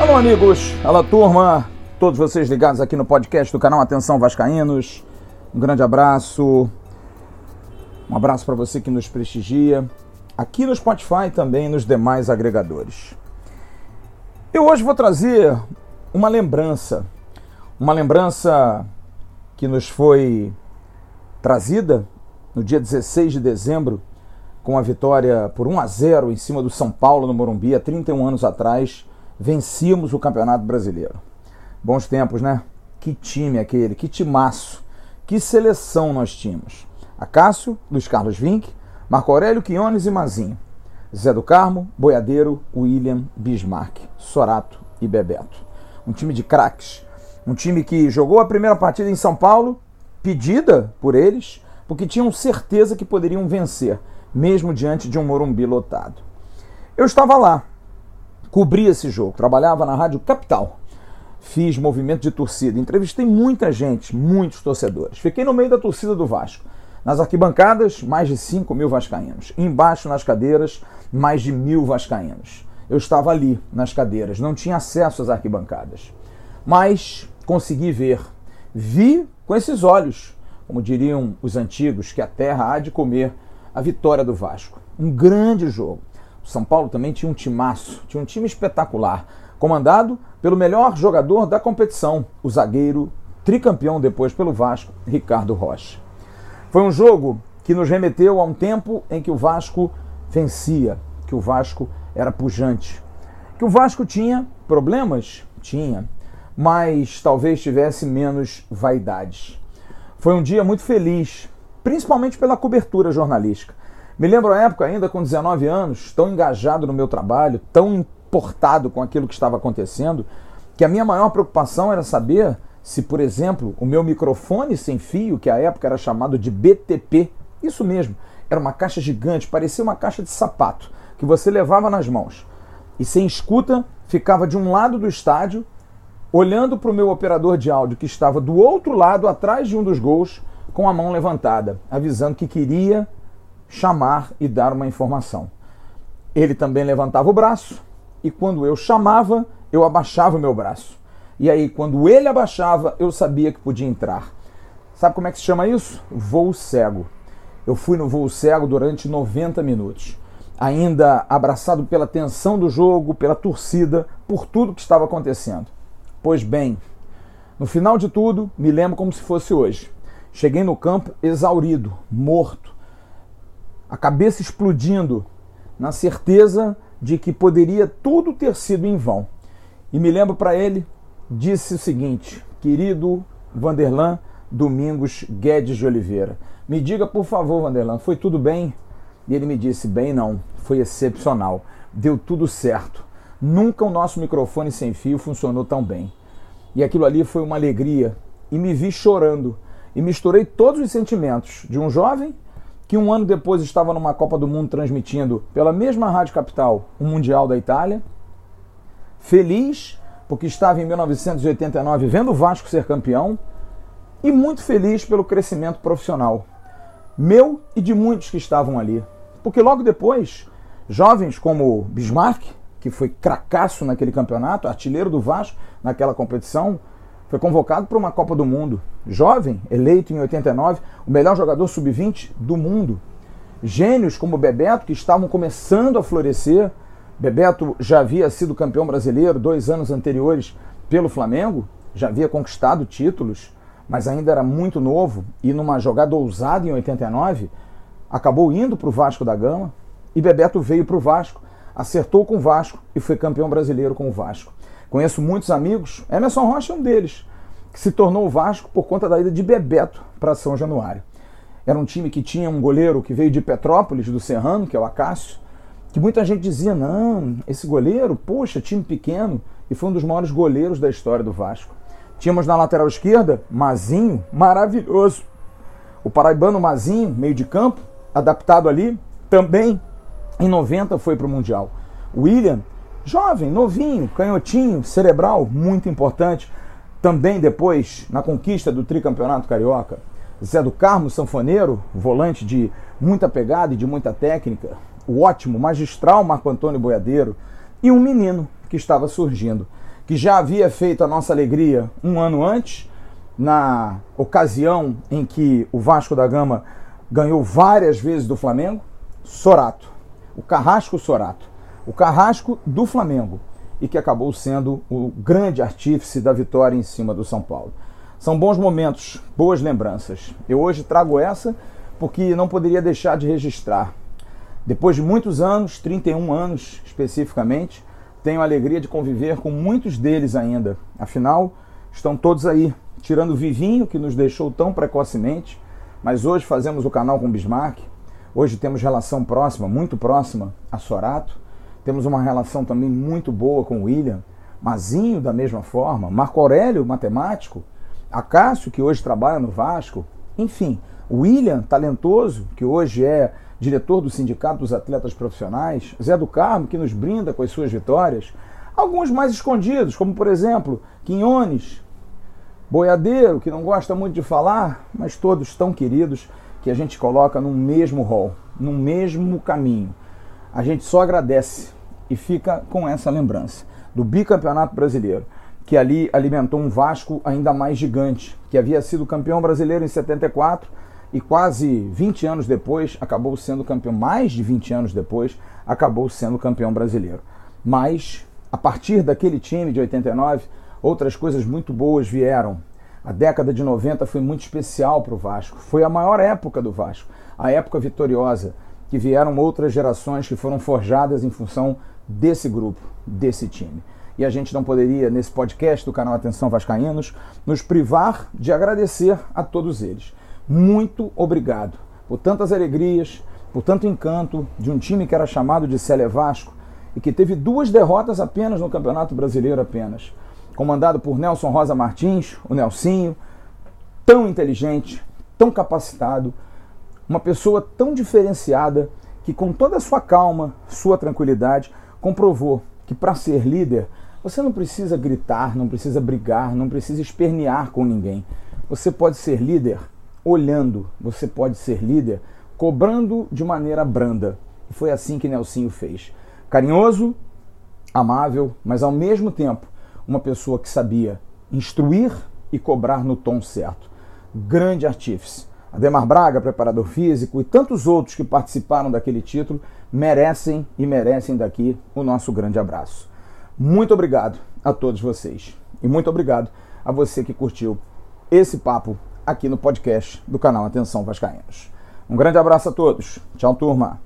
Alô, amigos, alô, turma, todos vocês ligados aqui no podcast do canal Atenção Vascaínos. Um grande abraço, um abraço para você que nos prestigia, aqui no Spotify também nos demais agregadores. Eu hoje vou trazer uma lembrança, uma lembrança que nos foi trazida no dia 16 de dezembro, com a vitória por 1 a 0 em cima do São Paulo no Morumbi, há 31 anos atrás vencíamos o Campeonato Brasileiro. Bons tempos, né? Que time aquele, que timaço, que seleção nós tínhamos. Acácio, Luiz Carlos Vinck, Marco Aurélio Quiones e Mazinho. Zé do Carmo, Boiadeiro, William, Bismarck, Sorato e Bebeto. Um time de craques. Um time que jogou a primeira partida em São Paulo, pedida por eles, porque tinham certeza que poderiam vencer, mesmo diante de um Morumbi lotado. Eu estava lá, cobri esse jogo, trabalhava na Rádio Capital. Fiz movimento de torcida, entrevistei muita gente, muitos torcedores. Fiquei no meio da torcida do Vasco. Nas arquibancadas, mais de 5 mil vascaínos. Embaixo, nas cadeiras, mais de mil vascaínos. Eu estava ali, nas cadeiras, não tinha acesso às arquibancadas. Mas consegui ver. Vi com esses olhos, como diriam os antigos, que a terra há de comer a vitória do Vasco. Um grande jogo. O São Paulo também tinha um timaço, tinha um time espetacular, comandado pelo melhor jogador da competição, o zagueiro tricampeão depois pelo Vasco, Ricardo Rocha. Foi um jogo que nos remeteu a um tempo em que o Vasco vencia, que o Vasco era pujante. Que o Vasco tinha problemas? Tinha, mas talvez tivesse menos vaidades. Foi um dia muito feliz, principalmente pela cobertura jornalística. Me lembro a época, ainda com 19 anos, tão engajado no meu trabalho, tão importado com aquilo que estava acontecendo, que a minha maior preocupação era saber se, por exemplo, o meu microfone sem fio, que à época era chamado de BTP, isso mesmo, era uma caixa gigante, parecia uma caixa de sapato, que você levava nas mãos. E sem escuta, ficava de um lado do estádio, olhando para o meu operador de áudio, que estava do outro lado, atrás de um dos gols, com a mão levantada, avisando que queria chamar e dar uma informação. Ele também levantava o braço e quando eu chamava, eu abaixava o meu braço. E aí, quando ele abaixava, eu sabia que podia entrar. Sabe como é que se chama isso? Voo cego. Eu fui no voo cego durante 90 minutos, ainda abraçado pela tensão do jogo, pela torcida, por tudo que estava acontecendo. Pois bem, no final de tudo, me lembro como se fosse hoje. Cheguei no campo exaurido, morto, a cabeça explodindo, na certeza de que poderia tudo ter sido em vão. E me lembro para ele, disse o seguinte: querido Vanderlan Domingos Guedes de Oliveira, me diga por favor, Vanderlan, foi tudo bem? E ele me disse: bem, não, foi excepcional, deu tudo certo. Nunca o nosso microfone sem fio funcionou tão bem. E aquilo ali foi uma alegria. E me vi chorando. E misturei todos os sentimentos de um jovem que um ano depois estava numa Copa do Mundo transmitindo pela mesma Rádio Capital o Mundial da Itália. Feliz porque estava em 1989 vendo o Vasco ser campeão e muito feliz pelo crescimento profissional meu e de muitos que estavam ali. Porque logo depois, jovens como Bismarck, que foi cracaço naquele campeonato, artilheiro do Vasco naquela competição, foi convocado para uma Copa do Mundo. Jovem, eleito em 89, o melhor jogador sub-20 do mundo. Gênios como Bebeto, que estavam começando a florescer. Bebeto já havia sido campeão brasileiro dois anos anteriores pelo Flamengo, já havia conquistado títulos, mas ainda era muito novo e numa jogada ousada em 89, acabou indo para o Vasco da Gama e Bebeto veio para o Vasco, acertou com o Vasco e foi campeão brasileiro com o Vasco. Conheço muitos amigos, Emerson Rocha é um deles, que se tornou o Vasco por conta da ida de Bebeto para São Januário. Era um time que tinha um goleiro que veio de Petrópolis, do Serrano, que é o Acácio, que muita gente dizia: não, esse goleiro, poxa, time pequeno, e foi um dos maiores goleiros da história do Vasco. Tínhamos na lateral esquerda Mazinho, maravilhoso. O paraibano Mazinho, meio de campo, adaptado ali, também em 90 foi para o Mundial. William, Jovem, novinho, canhotinho, cerebral, muito importante. Também depois, na conquista do tricampeonato carioca. Zé do Carmo, sanfoneiro, volante de muita pegada e de muita técnica, o ótimo, magistral Marco Antônio Boiadeiro e um menino que estava surgindo, que já havia feito a nossa alegria um ano antes, na ocasião em que o Vasco da Gama ganhou várias vezes do Flamengo, Sorato, o Carrasco Sorato, o Carrasco do Flamengo e que acabou sendo o grande artífice da vitória em cima do São Paulo. São bons momentos, boas lembranças. Eu hoje trago essa porque não poderia deixar de registrar. Depois de muitos anos, 31 anos especificamente, tenho a alegria de conviver com muitos deles ainda. Afinal, estão todos aí, tirando o Vivinho, que nos deixou tão precocemente, mas hoje fazemos o canal com Bismarck. Hoje temos relação próxima, muito próxima a Sorato. Temos uma relação também muito boa com William. Mazinho, da mesma forma. Marco Aurélio, matemático. Acácio, que hoje trabalha no Vasco. Enfim, William, talentoso, que hoje é diretor do Sindicato dos Atletas Profissionais. Zé do Carmo, que nos brinda com as suas vitórias. Alguns mais escondidos, como por exemplo, Quinhones, Boiadeiro, que não gosta muito de falar, mas todos tão queridos que a gente coloca no mesmo rol, no mesmo caminho. A gente só agradece e fica com essa lembrança do bicampeonato brasileiro, que ali alimentou um Vasco ainda mais gigante, que havia sido campeão brasileiro em 74 e quase 20 anos depois acabou sendo campeão, mais de 20 anos depois, acabou sendo campeão brasileiro. Mas a partir daquele time de 89, outras coisas muito boas vieram. A década de 90 foi muito especial para o Vasco. Foi a maior época do Vasco, a época vitoriosa, que vieram outras gerações que foram forjadas em função desse grupo, desse time. E a gente não poderia, nesse podcast do canal Atenção Vascaínos, nos privar de agradecer a todos eles. Muito obrigado por tantas alegrias, por tanto encanto de um time que era chamado de Célé Vasco e que teve duas derrotas apenas no Campeonato Brasileiro apenas. Comandado por Nelson Rosa Martins, o Nelsinho, tão inteligente, tão capacitado, uma pessoa tão diferenciada que com toda a sua calma, sua tranquilidade, comprovou que para ser líder você não precisa gritar, não precisa brigar, não precisa espernear com ninguém. Você pode ser líder olhando, você pode ser líder cobrando de maneira branda. E foi assim que Nelsinho fez. Carinhoso, amável, mas ao mesmo tempo uma pessoa que sabia instruir e cobrar no tom certo. Grande artífice. Ademar Braga, preparador físico, e tantos outros que participaram daquele título merecem e merecem daqui o nosso grande abraço. Muito obrigado a todos vocês. E muito obrigado a você que curtiu esse papo aqui no podcast do canal Atenção Vascaínos. Um grande abraço a todos. Tchau, turma.